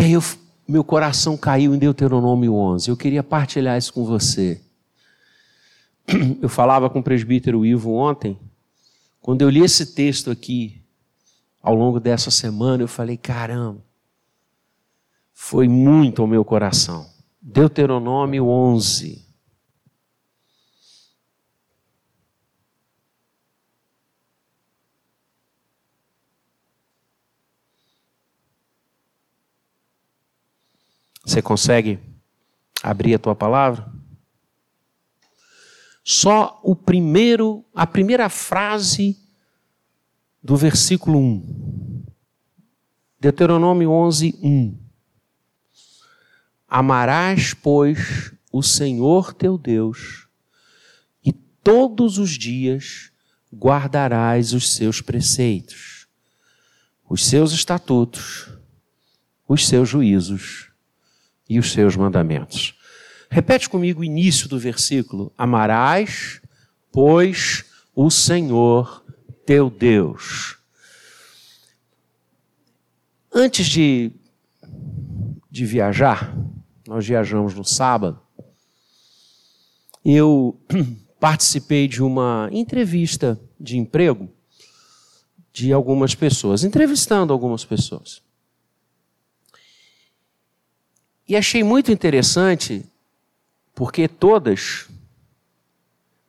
E aí eu, meu coração caiu em Deuteronômio 11. Eu queria partilhar isso com você. Eu falava com o presbítero Ivo ontem, quando eu li esse texto aqui, ao longo dessa semana, eu falei: caramba, foi muito ao meu coração. Deuteronômio 11. Você consegue abrir a tua palavra? Só o primeiro, a primeira frase do versículo 1. Deuteronômio 11, 1. Amarás, pois, o Senhor teu Deus, e todos os dias guardarás os seus preceitos, os seus estatutos, os seus juízos e os seus mandamentos. Repete comigo o início do versículo: Amarás, pois, o Senhor teu Deus. Antes de, de viajar, nós viajamos no sábado, eu participei de uma entrevista de emprego de algumas pessoas, entrevistando algumas pessoas. E achei muito interessante, porque todas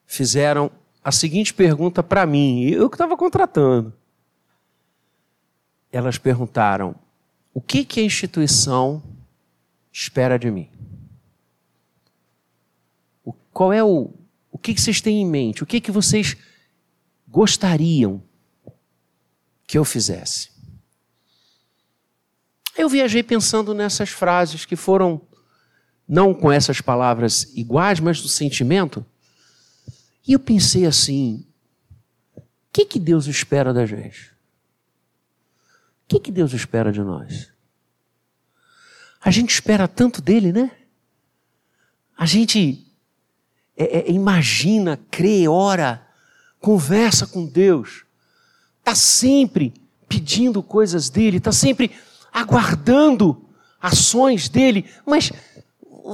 fizeram a seguinte pergunta para mim, eu que estava contratando. Elas perguntaram: o que, que a instituição espera de mim? O, qual é o. O que, que vocês têm em mente? O que, que vocês gostariam que eu fizesse? Eu viajei pensando nessas frases que foram, não com essas palavras iguais, mas do sentimento. E eu pensei assim: o que, que Deus espera da gente? O que, que Deus espera de nós? A gente espera tanto dele, né? A gente é, é, imagina, crê, ora, conversa com Deus, está sempre pedindo coisas dele, está sempre aguardando ações dele, mas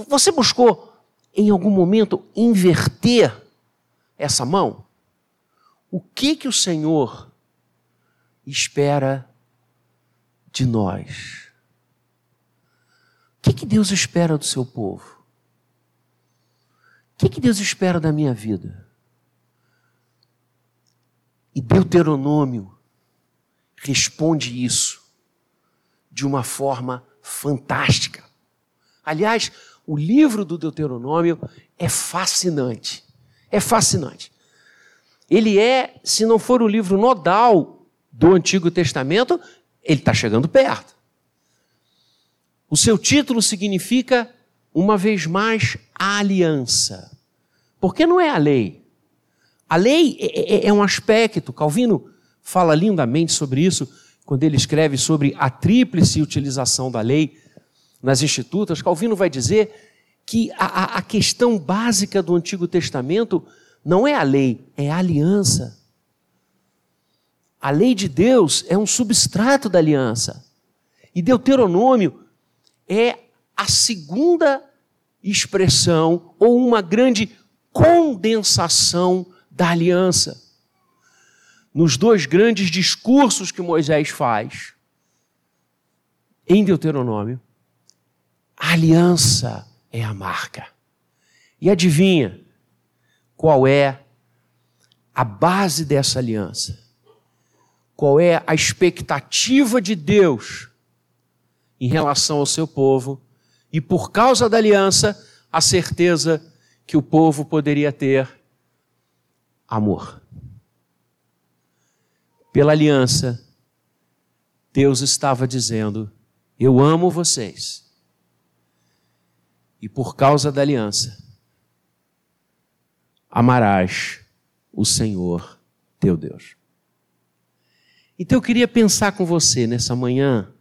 você buscou em algum momento inverter essa mão? O que que o Senhor espera de nós? O que que Deus espera do seu povo? O que que Deus espera da minha vida? E Deuteronômio responde isso de uma forma fantástica. Aliás, o livro do Deuteronômio é fascinante. É fascinante. Ele é, se não for o livro nodal do Antigo Testamento, ele está chegando perto. O seu título significa, uma vez mais, a aliança. Porque não é a lei. A lei é, é, é um aspecto, Calvino fala lindamente sobre isso, quando ele escreve sobre a tríplice utilização da lei nas institutas, Calvino vai dizer que a, a questão básica do Antigo Testamento não é a lei, é a aliança. A lei de Deus é um substrato da aliança. E Deuteronômio é a segunda expressão ou uma grande condensação da aliança nos dois grandes discursos que Moisés faz em Deuteronômio, a aliança é a marca. E adivinha qual é a base dessa aliança? Qual é a expectativa de Deus em relação ao seu povo? E por causa da aliança, a certeza que o povo poderia ter amor pela aliança, Deus estava dizendo: Eu amo vocês. E por causa da aliança, amarás o Senhor teu Deus. Então eu queria pensar com você nessa manhã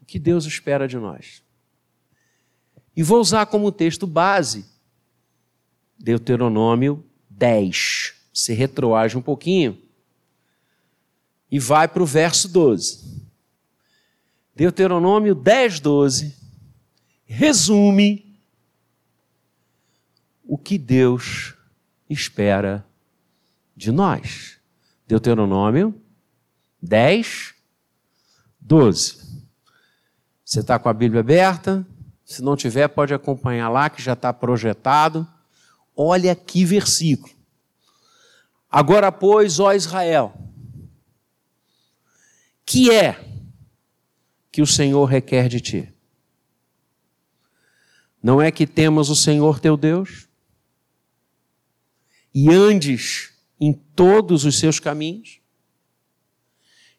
o que Deus espera de nós. E vou usar como texto base Deuteronômio 10. Você retroage um pouquinho e vai para o verso 12. Deuteronômio 10, 12 resume o que Deus espera de nós. Deuteronômio 10, 12. Você está com a Bíblia aberta? Se não tiver, pode acompanhar lá, que já está projetado. Olha que versículo. Agora, pois, ó Israel, que é que o Senhor requer de ti? Não é que temas o Senhor teu Deus e andes em todos os seus caminhos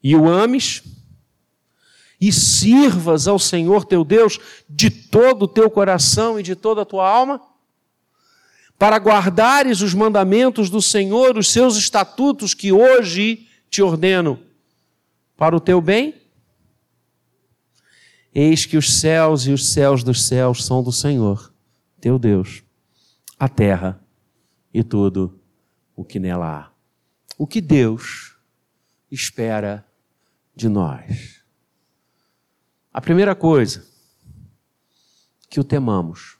e o ames e sirvas ao Senhor teu Deus de todo o teu coração e de toda a tua alma? Para guardares os mandamentos do Senhor, os seus estatutos que hoje te ordeno para o teu bem? Eis que os céus e os céus dos céus são do Senhor, teu Deus, a terra e tudo o que nela há. O que Deus espera de nós. A primeira coisa, que o temamos.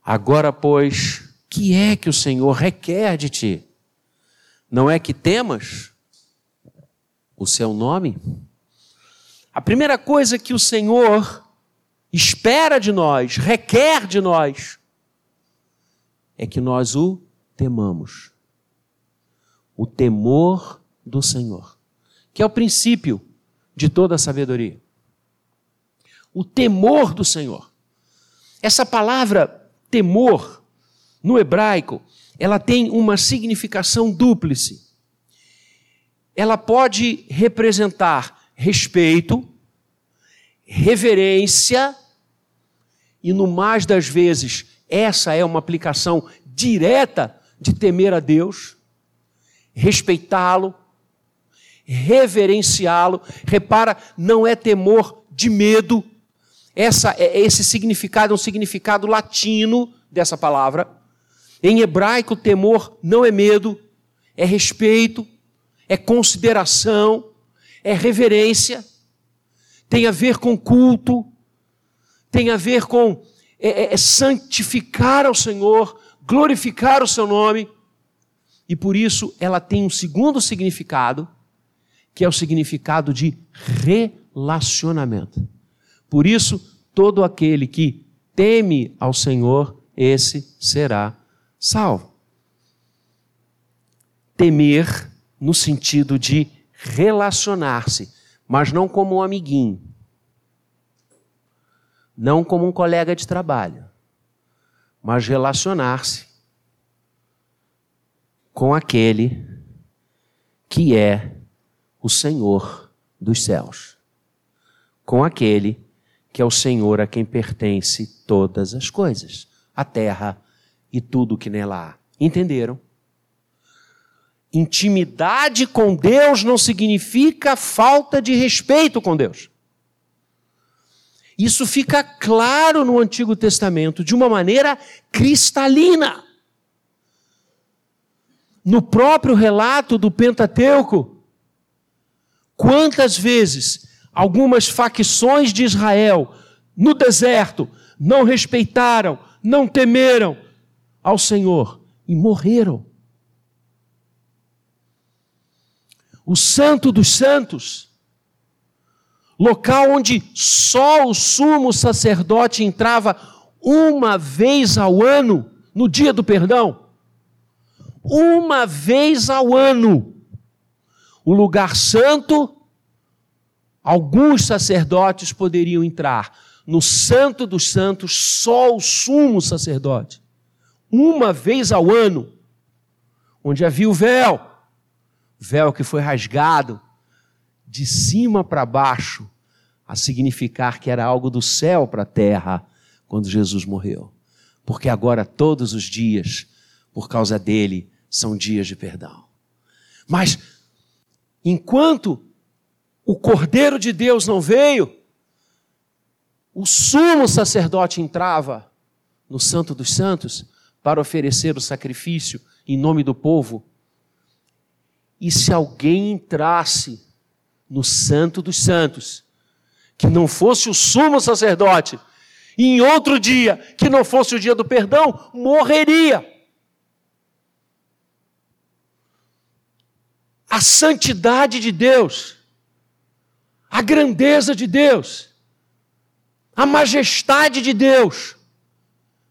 Agora, pois, que é que o Senhor requer de ti? Não é que temas? O seu nome? A primeira coisa que o Senhor espera de nós, requer de nós, é que nós o temamos. O temor do Senhor, que é o princípio de toda a sabedoria. O temor do Senhor. Essa palavra temor, no hebraico, ela tem uma significação dúplice ela pode representar respeito, reverência, e no mais das vezes, essa é uma aplicação direta de temer a Deus, respeitá-lo, reverenciá-lo. Repara, não é temor de medo. Essa, é, esse significado é um significado latino dessa palavra. Em hebraico, temor não é medo, é respeito, é consideração, é reverência, tem a ver com culto, tem a ver com é, é, é santificar ao Senhor, glorificar o seu nome, e por isso ela tem um segundo significado, que é o significado de relacionamento. Por isso, todo aquele que teme ao Senhor, esse será salvo. Temer no sentido de relacionar-se, mas não como um amiguinho, não como um colega de trabalho, mas relacionar-se com aquele que é o Senhor dos céus, com aquele que é o Senhor a quem pertence todas as coisas, a terra e tudo que nela há. Entenderam? Intimidade com Deus não significa falta de respeito com Deus. Isso fica claro no Antigo Testamento de uma maneira cristalina. No próprio relato do Pentateuco, quantas vezes algumas facções de Israel no deserto não respeitaram, não temeram ao Senhor e morreram. O Santo dos Santos, local onde só o sumo sacerdote entrava uma vez ao ano, no dia do perdão. Uma vez ao ano. O lugar santo, alguns sacerdotes poderiam entrar. No Santo dos Santos, só o sumo sacerdote. Uma vez ao ano, onde havia o véu véu que foi rasgado de cima para baixo, a significar que era algo do céu para a terra quando Jesus morreu. Porque agora todos os dias, por causa dele, são dias de perdão. Mas enquanto o Cordeiro de Deus não veio, o sumo sacerdote entrava no Santo dos Santos para oferecer o sacrifício em nome do povo e se alguém entrasse no Santo dos Santos, que não fosse o sumo sacerdote, e em outro dia, que não fosse o dia do perdão, morreria. A santidade de Deus, a grandeza de Deus, a majestade de Deus,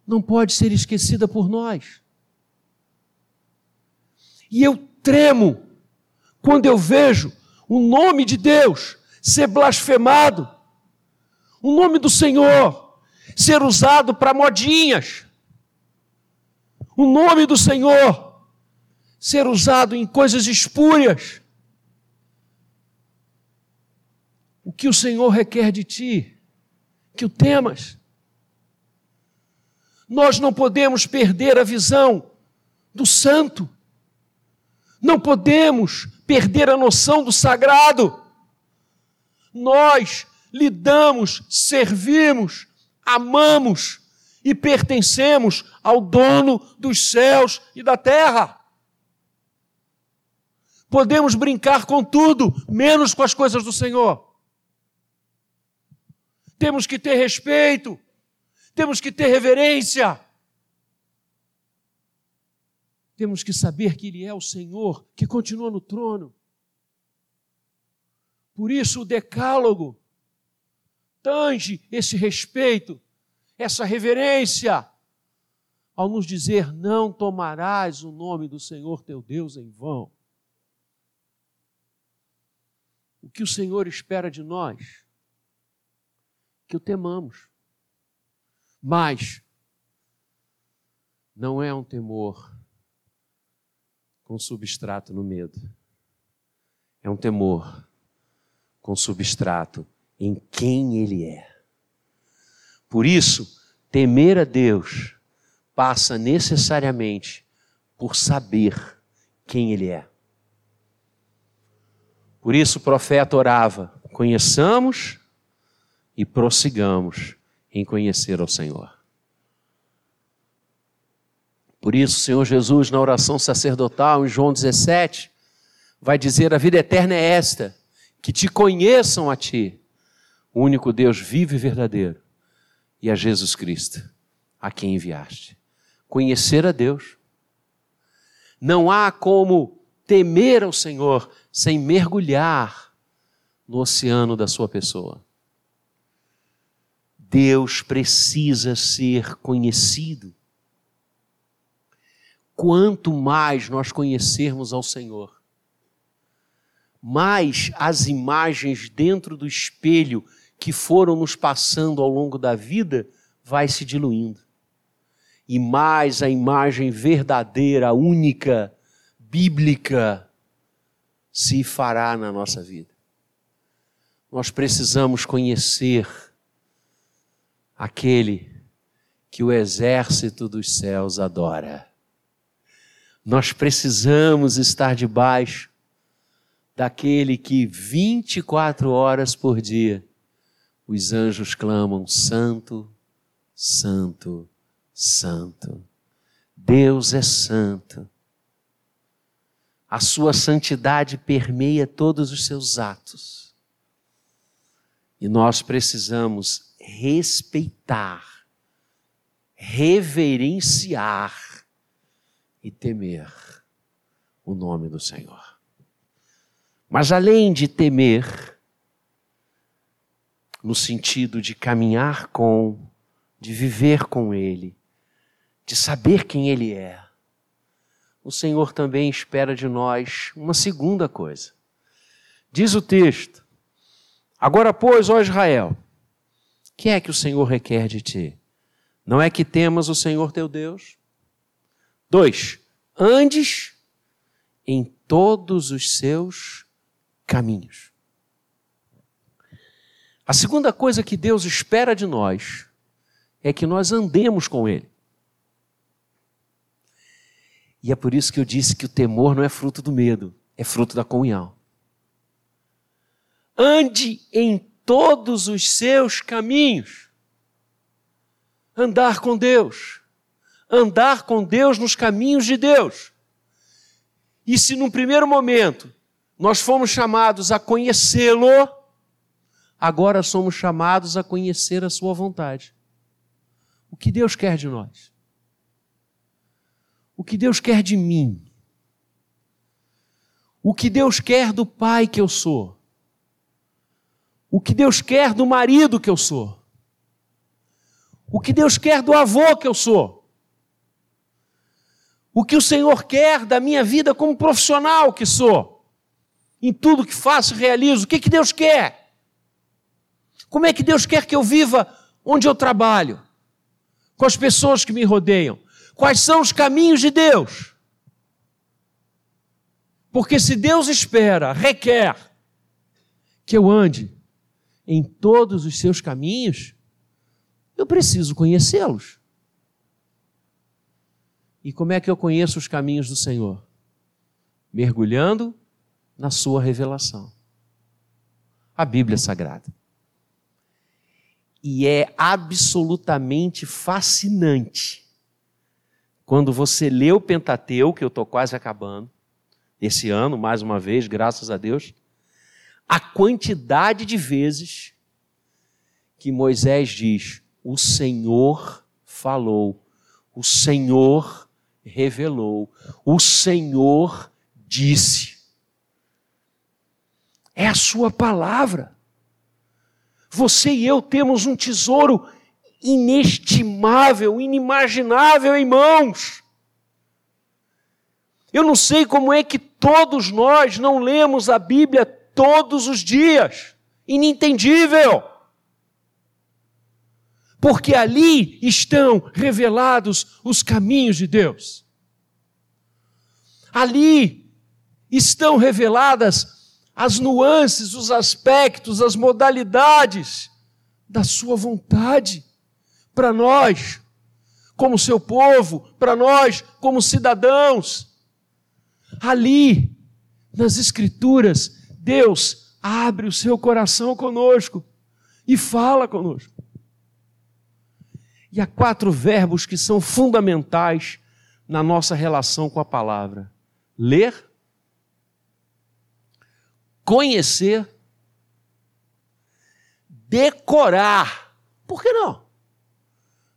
não pode ser esquecida por nós. E eu tremo quando eu vejo o nome de Deus ser blasfemado, o nome do Senhor ser usado para modinhas, o nome do Senhor ser usado em coisas espúrias. O que o Senhor requer de ti? Que o temas. Nós não podemos perder a visão do santo. Não podemos perder a noção do sagrado. Nós lidamos, servimos, amamos e pertencemos ao dono dos céus e da terra. Podemos brincar com tudo, menos com as coisas do Senhor. Temos que ter respeito, temos que ter reverência. Temos que saber que Ele é o Senhor que continua no trono. Por isso, o Decálogo tange esse respeito, essa reverência, ao nos dizer: Não tomarás o nome do Senhor teu Deus em vão. O que o Senhor espera de nós? Que o temamos. Mas não é um temor com substrato no medo. É um temor com substrato em quem Ele é. Por isso, temer a Deus passa necessariamente por saber quem Ele é. Por isso o profeta orava: conheçamos e prossigamos em conhecer ao Senhor. Por isso, o Senhor Jesus, na oração sacerdotal, em João 17, vai dizer: A vida eterna é esta, que te conheçam a ti, o único Deus vivo e verdadeiro, e a Jesus Cristo, a quem enviaste. Conhecer a Deus. Não há como temer ao Senhor sem mergulhar no oceano da sua pessoa. Deus precisa ser conhecido quanto mais nós conhecermos ao Senhor, mais as imagens dentro do espelho que foram nos passando ao longo da vida vai se diluindo. E mais a imagem verdadeira, única, bíblica se fará na nossa vida. Nós precisamos conhecer aquele que o exército dos céus adora. Nós precisamos estar debaixo daquele que 24 horas por dia os anjos clamam: Santo, Santo, Santo. Deus é santo. A sua santidade permeia todos os seus atos. E nós precisamos respeitar, reverenciar e temer o nome do Senhor. Mas além de temer, no sentido de caminhar com, de viver com Ele, de saber quem Ele é, o Senhor também espera de nós uma segunda coisa. Diz o texto: Agora, pois, ó Israel, que é que o Senhor requer de ti? Não é que temas o Senhor teu Deus? Dois, andes em todos os seus caminhos. A segunda coisa que Deus espera de nós é que nós andemos com Ele. E é por isso que eu disse que o temor não é fruto do medo, é fruto da comunhão. Ande em todos os seus caminhos. Andar com Deus andar com Deus nos caminhos de Deus. E se num primeiro momento nós fomos chamados a conhecê-lo, agora somos chamados a conhecer a Sua vontade. O que Deus quer de nós? O que Deus quer de mim? O que Deus quer do pai que eu sou? O que Deus quer do marido que eu sou? O que Deus quer do avô que eu sou? O que o Senhor quer da minha vida como profissional que sou? Em tudo que faço realizo, o que, que Deus quer? Como é que Deus quer que eu viva onde eu trabalho? Com as pessoas que me rodeiam? Quais são os caminhos de Deus? Porque se Deus espera, requer que eu ande em todos os seus caminhos, eu preciso conhecê-los. E como é que eu conheço os caminhos do Senhor? Mergulhando na sua revelação. A Bíblia Sagrada. E é absolutamente fascinante quando você lê o Pentateuco, que eu estou quase acabando, esse ano, mais uma vez, graças a Deus, a quantidade de vezes que Moisés diz: O Senhor falou, o Senhor revelou, o Senhor disse. É a Sua palavra. Você e eu temos um tesouro inestimável, inimaginável em mãos. Eu não sei como é que todos nós não lemos a Bíblia todos os dias. Inentendível. Porque ali estão revelados os caminhos de Deus. Ali estão reveladas as nuances, os aspectos, as modalidades da Sua vontade para nós, como seu povo, para nós, como cidadãos. Ali, nas Escrituras, Deus abre o seu coração conosco e fala conosco. E há quatro verbos que são fundamentais na nossa relação com a palavra: ler, conhecer, decorar. Por que não?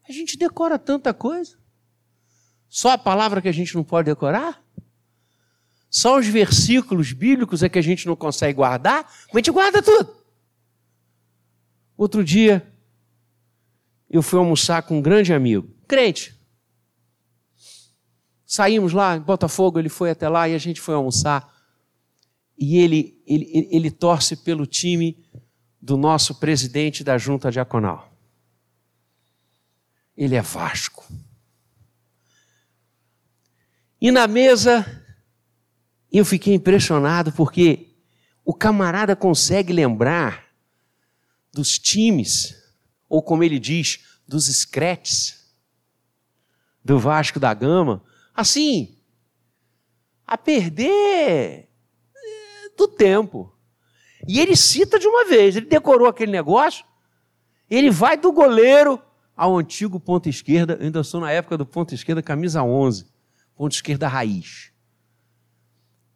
A gente decora tanta coisa. Só a palavra que a gente não pode decorar? Só os versículos bíblicos é que a gente não consegue guardar? Mas a gente guarda tudo. Outro dia, eu fui almoçar com um grande amigo, crente. Saímos lá em Botafogo, ele foi até lá e a gente foi almoçar. E ele, ele, ele torce pelo time do nosso presidente da junta diaconal ele é Vasco. E na mesa, eu fiquei impressionado porque o camarada consegue lembrar dos times, ou como ele diz, dos scratches do Vasco da Gama, assim, a perder eh, do tempo. E ele cita de uma vez, ele decorou aquele negócio, ele vai do goleiro ao antigo ponto esquerda, ainda sou na época do ponto esquerda, camisa 11, ponto esquerda raiz.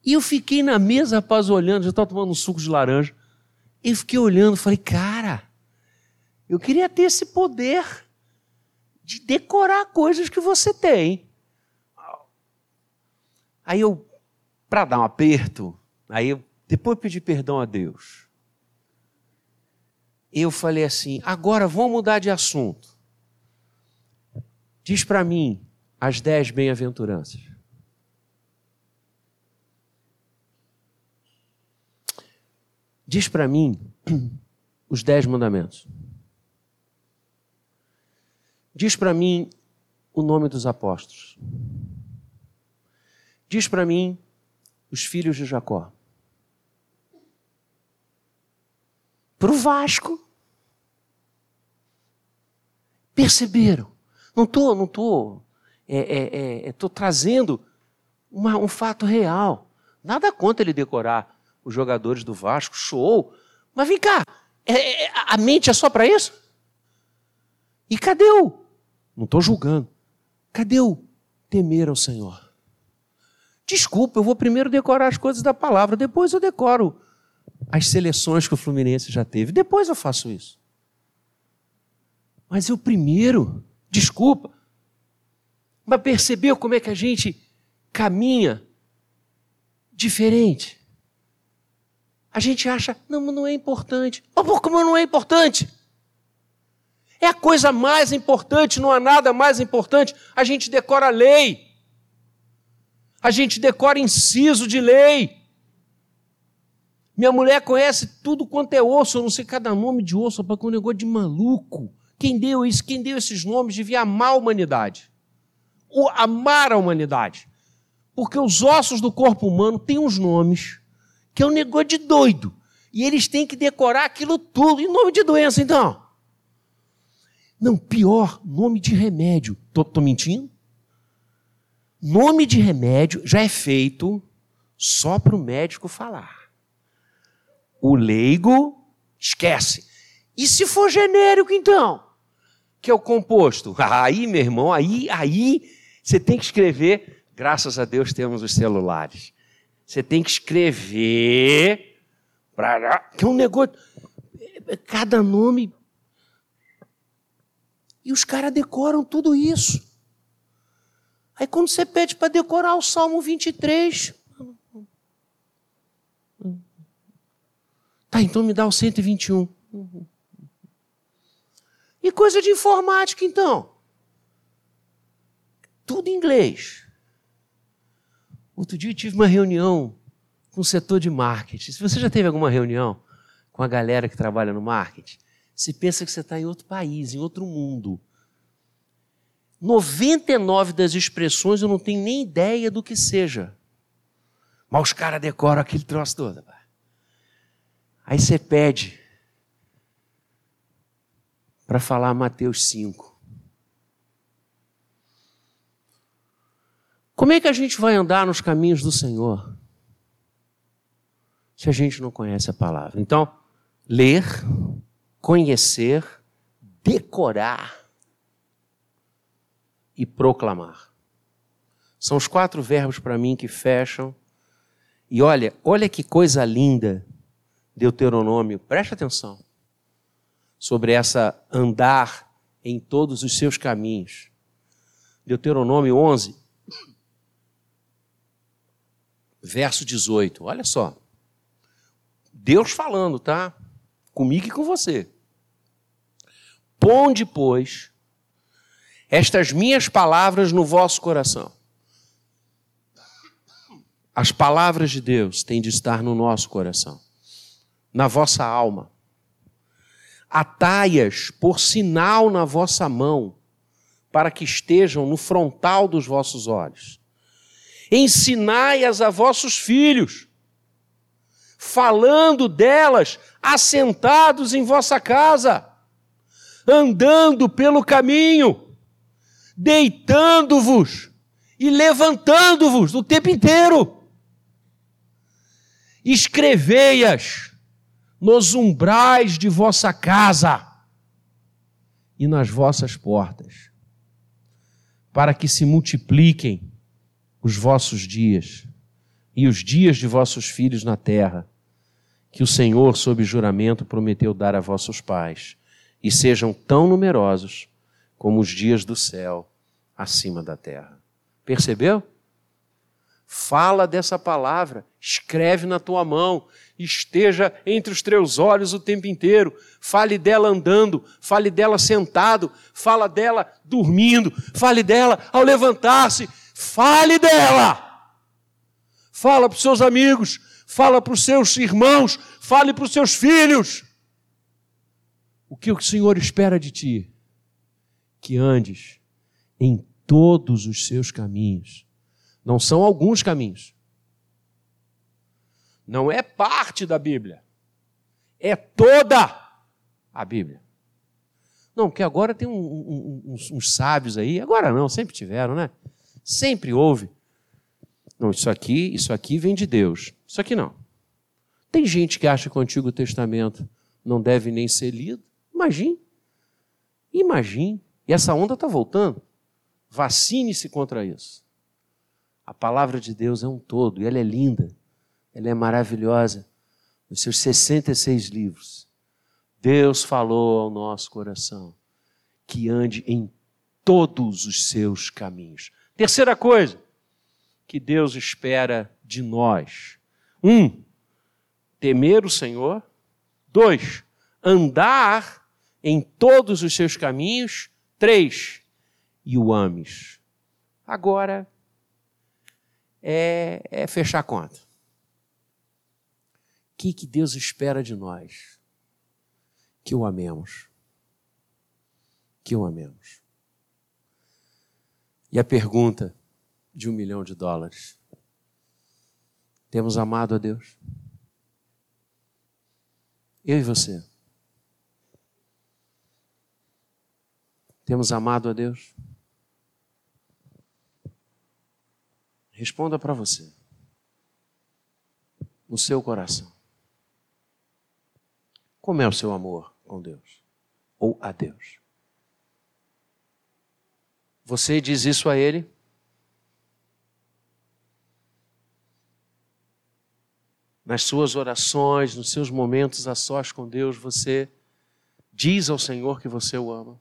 E eu fiquei na mesa, rapaz, olhando, já estava tomando um suco de laranja, e fiquei olhando, falei, cara, eu queria ter esse poder de decorar coisas que você tem. Aí eu, para dar um aperto, aí eu depois pedi perdão a Deus. Eu falei assim: agora vamos mudar de assunto. Diz para mim as dez bem-aventuranças. Diz para mim os dez mandamentos. Diz para mim o nome dos apóstolos. Diz para mim os filhos de Jacó. Para o Vasco. Perceberam? Não estou, não estou. É, é, é, Estou trazendo uma, um fato real. Nada contra ele decorar os jogadores do Vasco, show. Mas vem cá, é, é, a mente é só para isso? E cadê o? Não estou julgando. Cadê o temer ao Senhor? Desculpa, eu vou primeiro decorar as coisas da palavra, depois eu decoro as seleções que o Fluminense já teve. Depois eu faço isso. Mas eu primeiro, desculpa, mas percebeu como é que a gente caminha diferente? A gente acha, não, não é importante. Mas como não é importante? É a coisa mais importante, não há nada mais importante. A gente decora a lei. A gente decora inciso de lei. Minha mulher conhece tudo quanto é osso, eu não sei cada nome de osso, para um negócio de maluco. Quem deu isso, quem deu esses nomes devia amar a humanidade. Ou amar a humanidade. Porque os ossos do corpo humano têm uns nomes que é um negócio de doido. E eles têm que decorar aquilo tudo. Em nome de doença, então. Não, pior, nome de remédio. Estou mentindo? Nome de remédio já é feito só para o médico falar. O leigo esquece. E se for genérico, então? Que é o composto. Aí, meu irmão, aí, aí você tem que escrever. Graças a Deus temos os celulares. Você tem que escrever. Que é um negócio. Cada nome. E os caras decoram tudo isso. Aí quando você pede para decorar o Salmo 23, Tá, então me dá o 121. Uhum. E coisa de informática, então? Tudo em inglês. Outro dia eu tive uma reunião com o setor de marketing. Se você já teve alguma reunião com a galera que trabalha no marketing, você pensa que você está em outro país, em outro mundo. 99 das expressões eu não tenho nem ideia do que seja. Mas os caras decoram aquele troço todo. Aí você pede para falar Mateus 5. Como é que a gente vai andar nos caminhos do Senhor se a gente não conhece a palavra? Então, ler, conhecer, decorar e proclamar. São os quatro verbos para mim que fecham. E olha, olha que coisa linda Deuteronômio, preste atenção, sobre essa andar em todos os seus caminhos. Deuteronômio 11, verso 18, olha só. Deus falando, tá? Comigo e com você. Ponde, pois, estas minhas palavras no vosso coração. As palavras de Deus têm de estar no nosso coração na vossa alma. Ataias por sinal na vossa mão, para que estejam no frontal dos vossos olhos. Ensinai-as a vossos filhos, falando delas assentados em vossa casa, andando pelo caminho, deitando-vos e levantando-vos o tempo inteiro. Escrevei-as nos umbrais de vossa casa e nas vossas portas, para que se multipliquem os vossos dias e os dias de vossos filhos na terra, que o Senhor, sob juramento, prometeu dar a vossos pais, e sejam tão numerosos como os dias do céu acima da terra. Percebeu? Fala dessa palavra, escreve na tua mão, esteja entre os teus olhos o tempo inteiro. Fale dela andando, fale dela sentado, fala dela dormindo, fale dela ao levantar-se, fale dela. Fala para os seus amigos, fala para os seus irmãos, fale para os seus filhos. O que o Senhor espera de ti? Que andes em todos os seus caminhos não são alguns caminhos. Não é parte da Bíblia. É toda a Bíblia. Não, porque agora tem um, um, uns, uns sábios aí, agora não, sempre tiveram, né? Sempre houve. Não, isso aqui, isso aqui vem de Deus. Isso aqui não. Tem gente que acha que o Antigo Testamento não deve nem ser lido. Imagine. Imagine. E essa onda está voltando. Vacine-se contra isso. A palavra de Deus é um todo e ela é linda, ela é maravilhosa, nos seus 66 livros, Deus falou ao nosso coração que ande em todos os seus caminhos. Terceira coisa que Deus espera de nós: um, temer o Senhor. Dois, andar em todos os seus caminhos. Três, e o ames. Agora é, é fechar a conta. O que, que Deus espera de nós? Que o amemos. Que o amemos. E a pergunta de um milhão de dólares: temos amado a Deus? Eu e você. Temos amado a Deus? Responda para você. No seu coração. Como é o seu amor com Deus? Ou a Deus? Você diz isso a Ele? Nas suas orações, nos seus momentos a sós com Deus, você diz ao Senhor que você o ama?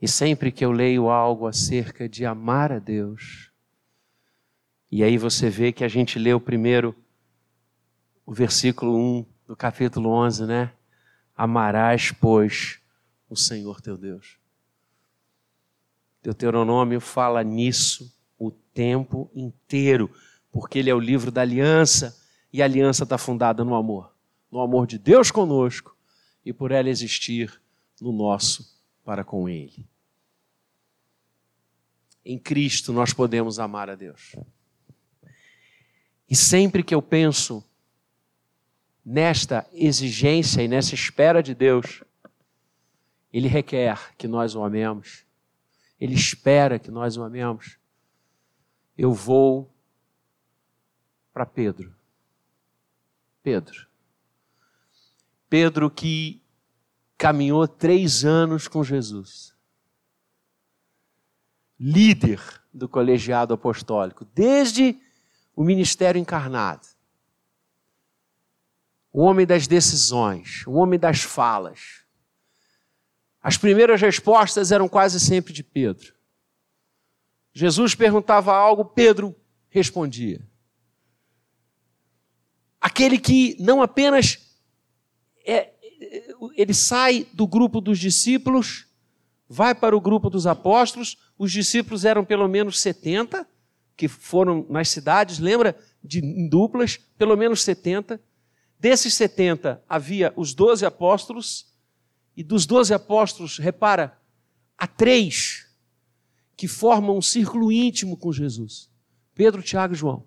E sempre que eu leio algo acerca de amar a Deus, e aí você vê que a gente leu primeiro o versículo 1 do capítulo 11, né? Amarás, pois, o Senhor teu Deus. Deuteronômio fala nisso o tempo inteiro, porque ele é o livro da aliança, e a aliança está fundada no amor no amor de Deus conosco e por ela existir no nosso para com Ele. Em Cristo nós podemos amar a Deus. E sempre que eu penso nesta exigência e nessa espera de Deus, Ele requer que nós o amemos, Ele espera que nós o amemos. Eu vou para Pedro. Pedro. Pedro que caminhou três anos com Jesus, líder do colegiado apostólico, desde o ministério encarnado, o homem das decisões, o homem das falas. As primeiras respostas eram quase sempre de Pedro. Jesus perguntava algo, Pedro respondia. Aquele que não apenas é, ele sai do grupo dos discípulos, vai para o grupo dos apóstolos. Os discípulos eram pelo menos 70, que foram nas cidades, lembra? De, duplas, pelo menos 70. Desses 70 havia os 12 apóstolos, e dos 12 apóstolos, repara, há três que formam um círculo íntimo com Jesus: Pedro, Tiago e João.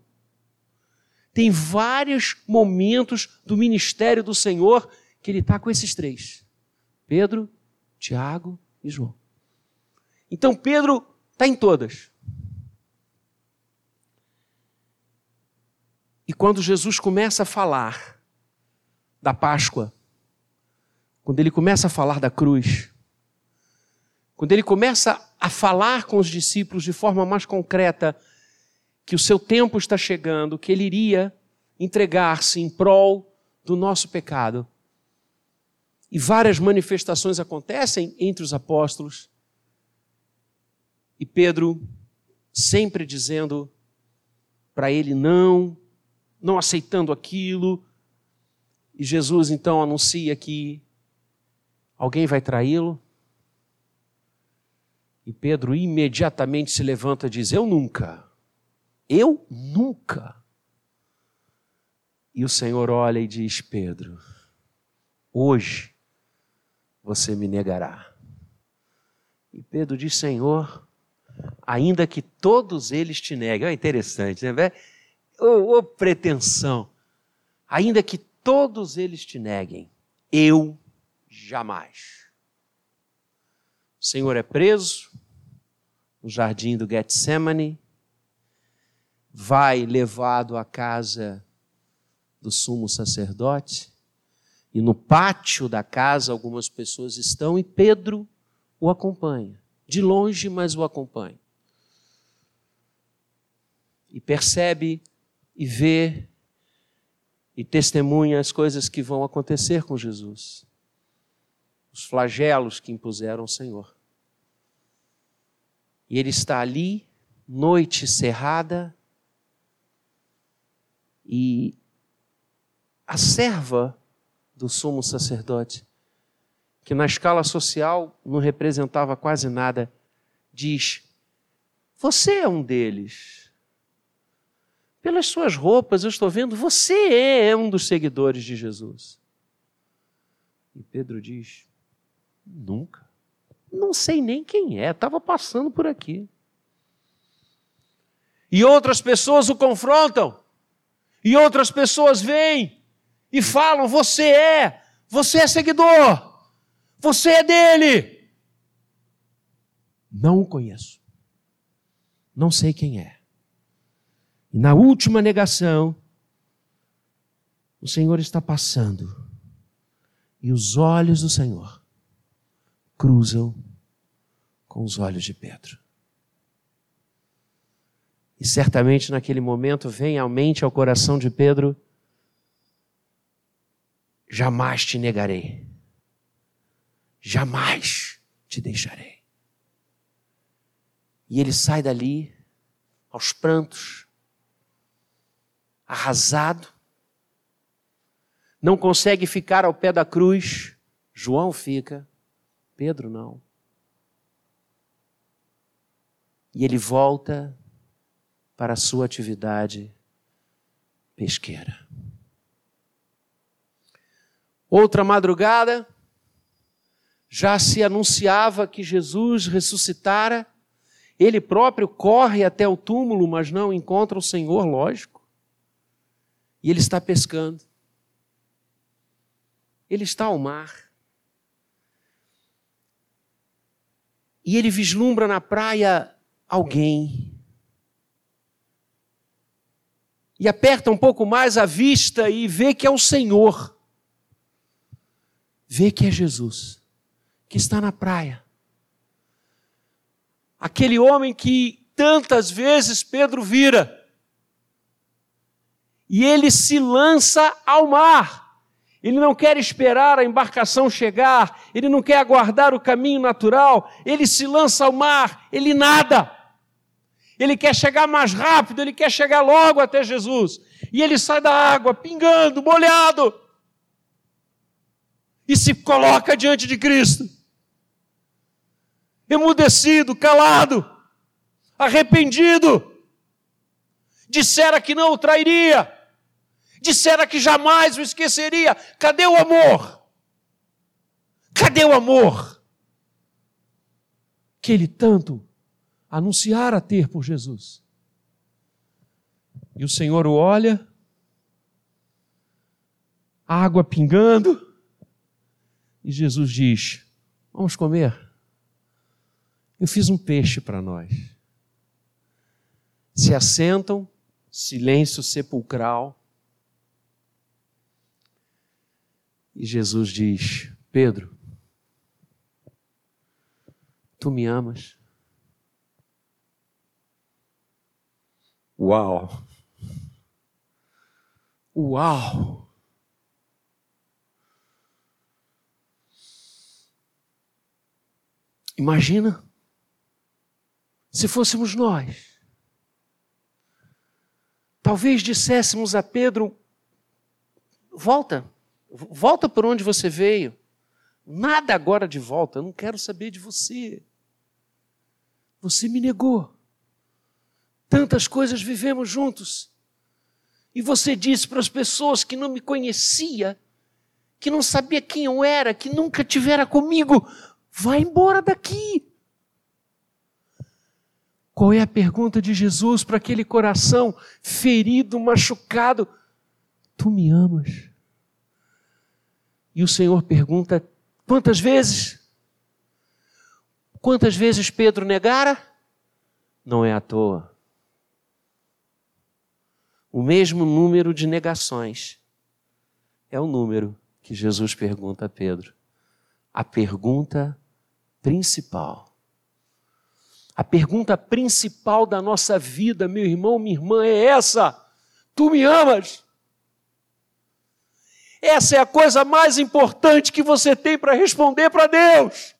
Tem vários momentos do ministério do Senhor que ele está com esses três: Pedro, Tiago e João. Então Pedro está em todas. E quando Jesus começa a falar da Páscoa, quando ele começa a falar da cruz, quando ele começa a falar com os discípulos de forma mais concreta que o seu tempo está chegando, que ele iria entregar-se em prol do nosso pecado, e várias manifestações acontecem entre os apóstolos. E Pedro sempre dizendo para ele não, não aceitando aquilo. E Jesus então anuncia que alguém vai traí-lo. E Pedro imediatamente se levanta e diz: Eu nunca, eu nunca. E o Senhor olha e diz: Pedro, hoje você me negará. E Pedro diz: Senhor, ainda que todos eles te neguem. É interessante, né? Ô, oh, pretensão. Ainda que todos eles te neguem, eu jamais. O Senhor é preso no jardim do Getsemane, vai levado à casa do sumo sacerdote, e no pátio da casa algumas pessoas estão e Pedro o acompanha. De longe, mas o acompanha. E percebe e vê e testemunha as coisas que vão acontecer com Jesus, os flagelos que impuseram o Senhor. E ele está ali, noite cerrada, e a serva do sumo sacerdote, que na escala social não representava quase nada, diz: Você é um deles. Pelas suas roupas eu estou vendo, você é um dos seguidores de Jesus. E Pedro diz: Nunca. Não sei nem quem é, estava passando por aqui. E outras pessoas o confrontam. E outras pessoas vêm e falam: Você é, você é seguidor, você é dele. Não o conheço. Não sei quem é. E na última negação, o Senhor está passando. E os olhos do Senhor cruzam com os olhos de Pedro. E certamente naquele momento vem à mente ao coração de Pedro: jamais te negarei, jamais te deixarei. E ele sai dali, aos prantos, arrasado, não consegue ficar ao pé da cruz. João fica, Pedro não. E ele volta para a sua atividade pesqueira. Outra madrugada, já se anunciava que Jesus ressuscitara. Ele próprio corre até o túmulo, mas não encontra o Senhor, lógico. E ele está pescando. Ele está ao mar. E ele vislumbra na praia alguém e aperta um pouco mais a vista e vê que é o Senhor. Vê que é Jesus, que está na praia. Aquele homem que tantas vezes Pedro vira. E ele se lança ao mar. Ele não quer esperar a embarcação chegar, ele não quer aguardar o caminho natural, ele se lança ao mar, ele nada ele quer chegar mais rápido, ele quer chegar logo até Jesus. E ele sai da água, pingando, molhado, e se coloca diante de Cristo, emudecido, calado, arrependido. Dissera que não o trairia, dissera que jamais o esqueceria. Cadê o amor? Cadê o amor? Que ele tanto anunciar a ter por Jesus. E o Senhor o olha, água pingando, e Jesus diz: Vamos comer. Eu fiz um peixe para nós. Se assentam, silêncio sepulcral. E Jesus diz: Pedro, tu me amas? Uau! Uau! Imagina se fôssemos nós. Talvez disséssemos a Pedro: volta, volta por onde você veio. Nada agora de volta, eu não quero saber de você. Você me negou. Tantas coisas vivemos juntos. E você disse para as pessoas que não me conhecia, que não sabia quem eu era, que nunca tivera comigo, vai embora daqui. Qual é a pergunta de Jesus para aquele coração ferido, machucado? Tu me amas? E o Senhor pergunta: quantas vezes? Quantas vezes Pedro negara? Não é à toa o mesmo número de negações. É o número que Jesus pergunta a Pedro. A pergunta principal. A pergunta principal da nossa vida, meu irmão, minha irmã, é essa: Tu me amas? Essa é a coisa mais importante que você tem para responder para Deus.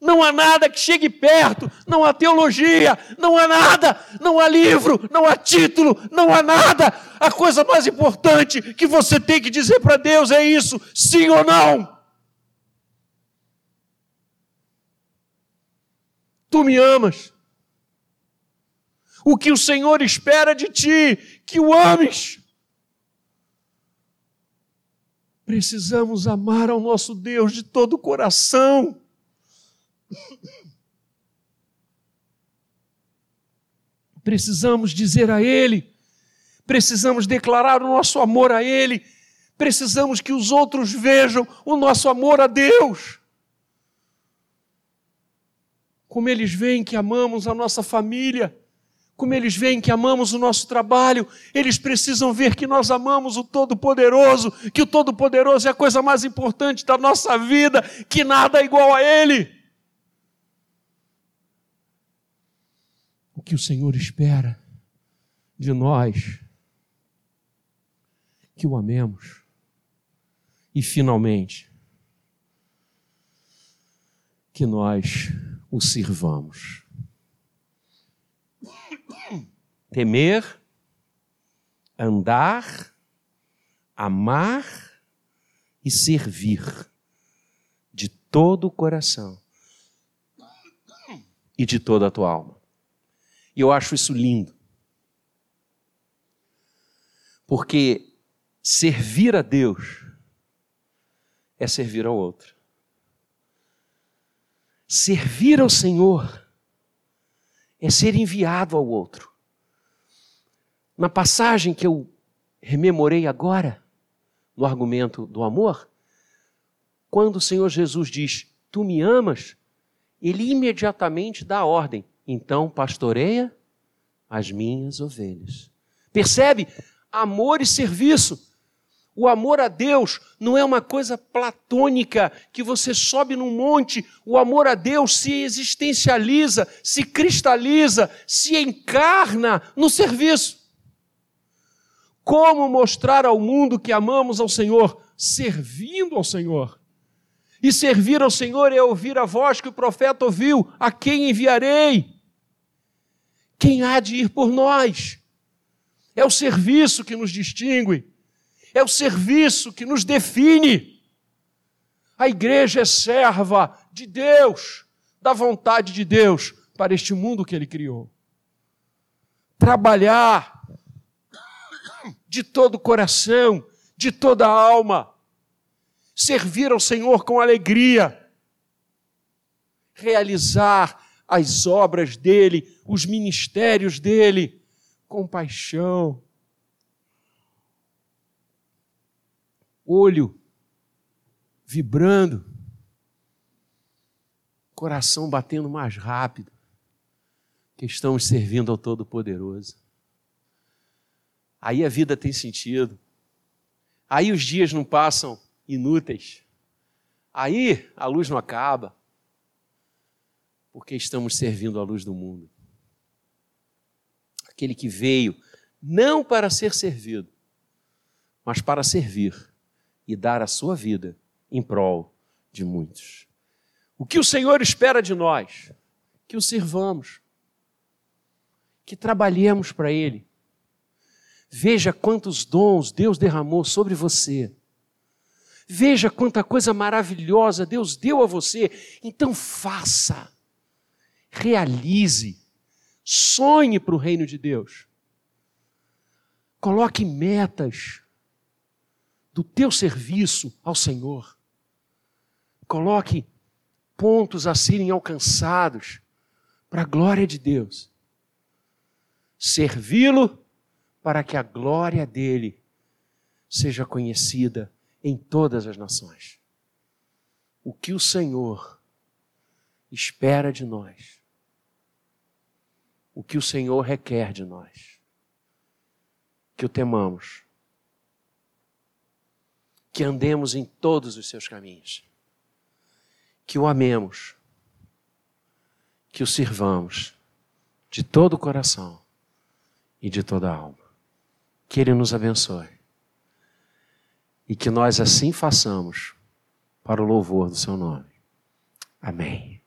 Não há nada que chegue perto, não há teologia, não há nada, não há livro, não há título, não há nada. A coisa mais importante que você tem que dizer para Deus é isso: sim ou não. Tu me amas. O que o Senhor espera de ti, que o ames. Precisamos amar ao nosso Deus de todo o coração. Precisamos dizer a Ele, precisamos declarar o nosso amor a Ele, precisamos que os outros vejam o nosso amor a Deus. Como eles veem que amamos a nossa família, como eles veem que amamos o nosso trabalho, eles precisam ver que nós amamos o Todo-Poderoso, que o Todo-Poderoso é a coisa mais importante da nossa vida, que nada é igual a Ele. O que o Senhor espera de nós, que o amemos. E finalmente, que nós o sirvamos temer, andar, amar e servir de todo o coração e de toda a tua alma. E eu acho isso lindo. Porque servir a Deus é servir ao outro. Servir ao Senhor é ser enviado ao outro. Na passagem que eu rememorei agora, no argumento do amor, quando o Senhor Jesus diz: Tu me amas, ele imediatamente dá a ordem: então pastoreia as minhas ovelhas. Percebe? Amor e serviço. O amor a Deus não é uma coisa platônica que você sobe num monte. O amor a Deus se existencializa, se cristaliza, se encarna no serviço. Como mostrar ao mundo que amamos ao Senhor? Servindo ao Senhor. E servir ao Senhor é ouvir a voz que o profeta ouviu: A quem enviarei? Quem há de ir por nós? É o serviço que nos distingue, é o serviço que nos define. A igreja é serva de Deus, da vontade de Deus para este mundo que Ele criou. Trabalhar de todo o coração, de toda a alma. Servir ao Senhor com alegria. Realizar as obras dele, os ministérios dele, com paixão. Olho vibrando, coração batendo mais rápido, que estamos servindo ao Todo-Poderoso. Aí a vida tem sentido. Aí os dias não passam inúteis. Aí a luz não acaba. Porque estamos servindo a luz do mundo. Aquele que veio não para ser servido, mas para servir e dar a sua vida em prol de muitos. O que o Senhor espera de nós? Que o sirvamos, que trabalhemos para Ele, Veja quantos dons Deus derramou sobre você. Veja quanta coisa maravilhosa Deus deu a você. Então faça, realize, sonhe para o reino de Deus. Coloque metas do teu serviço ao Senhor. Coloque pontos a serem alcançados para a glória de Deus. Servi-lo para que a glória dele seja conhecida em todas as nações. O que o Senhor espera de nós, o que o Senhor requer de nós, que o temamos, que andemos em todos os seus caminhos, que o amemos, que o sirvamos de todo o coração e de toda a alma. Que Ele nos abençoe e que nós assim façamos para o louvor do Seu nome. Amém.